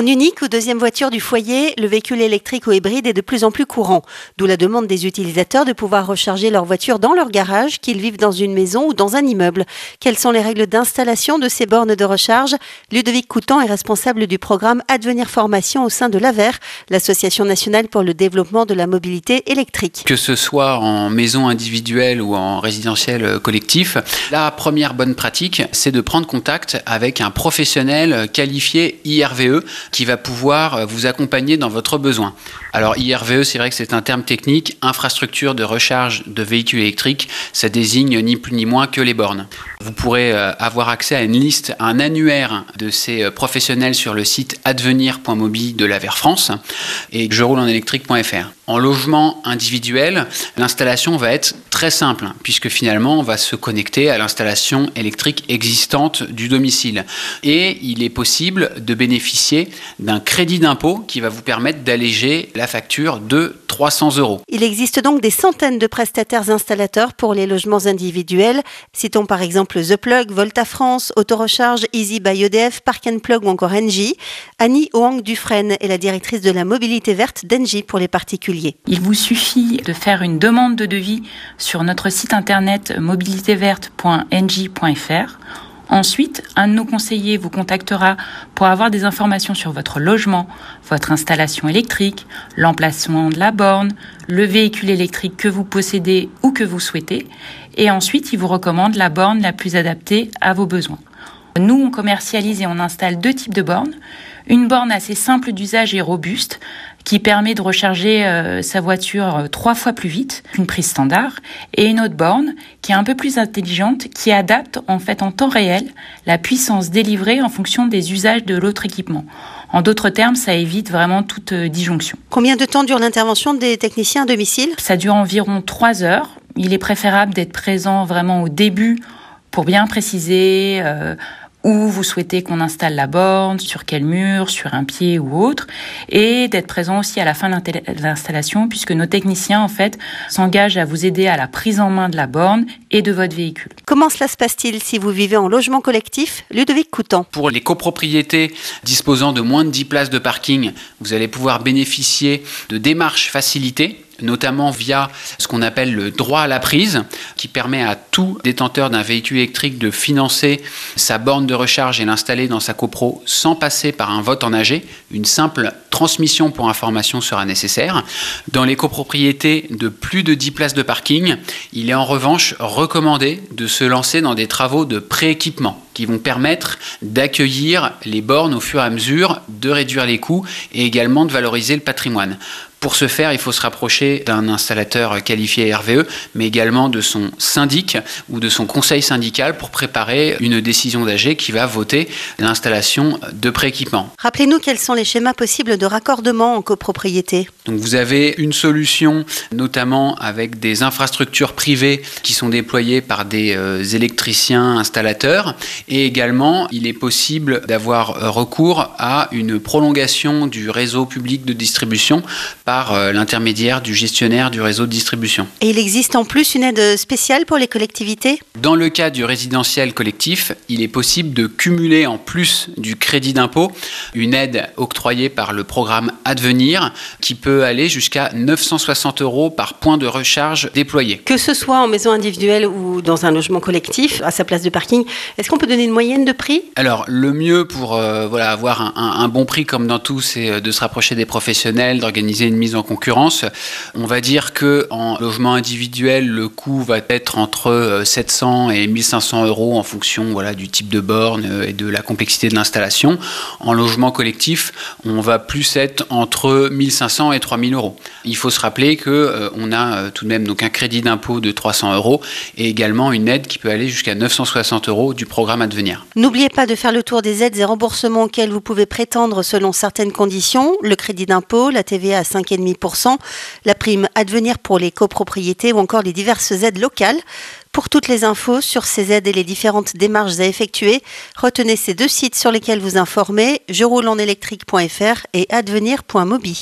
En unique ou deuxième voiture du foyer, le véhicule électrique ou hybride est de plus en plus courant, d'où la demande des utilisateurs de pouvoir recharger leur voiture dans leur garage, qu'ils vivent dans une maison ou dans un immeuble. Quelles sont les règles d'installation de ces bornes de recharge? Ludovic Coutan est responsable du programme Advenir Formation au sein de l'AVER, l'Association nationale pour le développement de la mobilité électrique. Que ce soit en maison individuelle ou en résidentiel collectif, la première bonne pratique, c'est de prendre contact avec un professionnel qualifié IRVE qui va pouvoir vous accompagner dans votre besoin. Alors IRVE, c'est vrai que c'est un terme technique, infrastructure de recharge de véhicules électriques, ça désigne ni plus ni moins que les bornes. Vous pourrez euh, avoir accès à une liste, un annuaire de ces euh, professionnels sur le site advenir.mobi de la Vert France et je roule en électrique.fr. En logement individuel, l'installation va être très simple, puisque finalement, on va se connecter à l'installation électrique existante du domicile. Et il est possible de bénéficier d'un crédit d'impôt qui va vous permettre d'alléger la facture de 300 euros. Il existe donc des centaines de prestataires installateurs pour les logements individuels. Citons par exemple The Plug, Volta France, Autorecharge, Easy by EDF, Park Plug ou encore Engie. Annie Hoang Dufresne est la directrice de la mobilité verte d'Engie pour les particuliers. Il vous suffit de faire une demande de devis sur notre site internet mobilitéverte.ng.fr Ensuite, un de nos conseillers vous contactera pour avoir des informations sur votre logement, votre installation électrique, l'emplacement de la borne, le véhicule électrique que vous possédez ou que vous souhaitez. Et ensuite, il vous recommande la borne la plus adaptée à vos besoins. Nous, on commercialise et on installe deux types de bornes. Une borne assez simple d'usage et robuste, qui permet de recharger euh, sa voiture euh, trois fois plus vite qu'une prise standard, et une autre borne qui est un peu plus intelligente, qui adapte en fait en temps réel la puissance délivrée en fonction des usages de l'autre équipement. En d'autres termes, ça évite vraiment toute euh, disjonction. Combien de temps dure l'intervention des techniciens à domicile? Ça dure environ trois heures. Il est préférable d'être présent vraiment au début pour bien préciser, où vous souhaitez qu'on installe la borne, sur quel mur, sur un pied ou autre, et d'être présent aussi à la fin de l'installation, puisque nos techniciens, en fait, s'engagent à vous aider à la prise en main de la borne et de votre véhicule. Comment cela se passe-t-il si vous vivez en logement collectif? Ludovic Coutan. Pour les copropriétés disposant de moins de 10 places de parking, vous allez pouvoir bénéficier de démarches facilitées notamment via ce qu'on appelle le droit à la prise, qui permet à tout détenteur d'un véhicule électrique de financer sa borne de recharge et l'installer dans sa copro sans passer par un vote en AG. Une simple transmission pour information sera nécessaire. Dans les copropriétés de plus de 10 places de parking, il est en revanche recommandé de se lancer dans des travaux de prééquipement qui vont permettre d'accueillir les bornes au fur et à mesure, de réduire les coûts et également de valoriser le patrimoine. Pour ce faire, il faut se rapprocher d'un installateur qualifié RVE, mais également de son syndic ou de son conseil syndical pour préparer une décision d'AG qui va voter l'installation de prééquipement. Rappelez-nous quels sont les schémas possibles de raccordement en copropriété. Donc vous avez une solution, notamment avec des infrastructures privées qui sont déployées par des euh, électriciens installateurs, et également il est possible d'avoir recours à une prolongation du réseau public de distribution par euh, l'intermédiaire du gestionnaire du réseau de distribution. Et il existe en plus une aide spéciale pour les collectivités? Dans le cas du résidentiel collectif, il est possible de cumuler en plus du crédit d'impôt une aide octroyée par le programme Advenir qui peut aller jusqu'à 960 euros par point de recharge déployé. Que ce soit en maison individuelle ou dans un logement collectif, à sa place de parking, est-ce qu'on peut donner une moyenne de prix? Alors, le mieux pour euh, voilà, avoir un, un, bon prix comme dans tout, c'est euh, de se rapprocher des professionnels, d'organiser une mise en concurrence. On va dire que en logement individuel, le coût va être entre 700 euh, et 1500 euros en fonction voilà, du type de borne euh, et de la complexité de l'installation. En logement collectif, on va plus être entre 1500 et 3000 euros. Il faut se rappeler que euh, on a tout de même donc un crédit d'impôt de 300 euros et également une aide qui peut aller jusqu'à 960 euros du programme à devenir. N'oubliez pas de faire le tour des aides et remboursements auxquels vous pouvez prétendre selon certaines conditions, le crédit d'impôt, la TVA à 5 5,5%, la prime Advenir pour les copropriétés ou encore les diverses aides locales. Pour toutes les infos sur ces aides et les différentes démarches à effectuer, retenez ces deux sites sur lesquels vous informer, je roule en électrique.fr et advenir.mobi.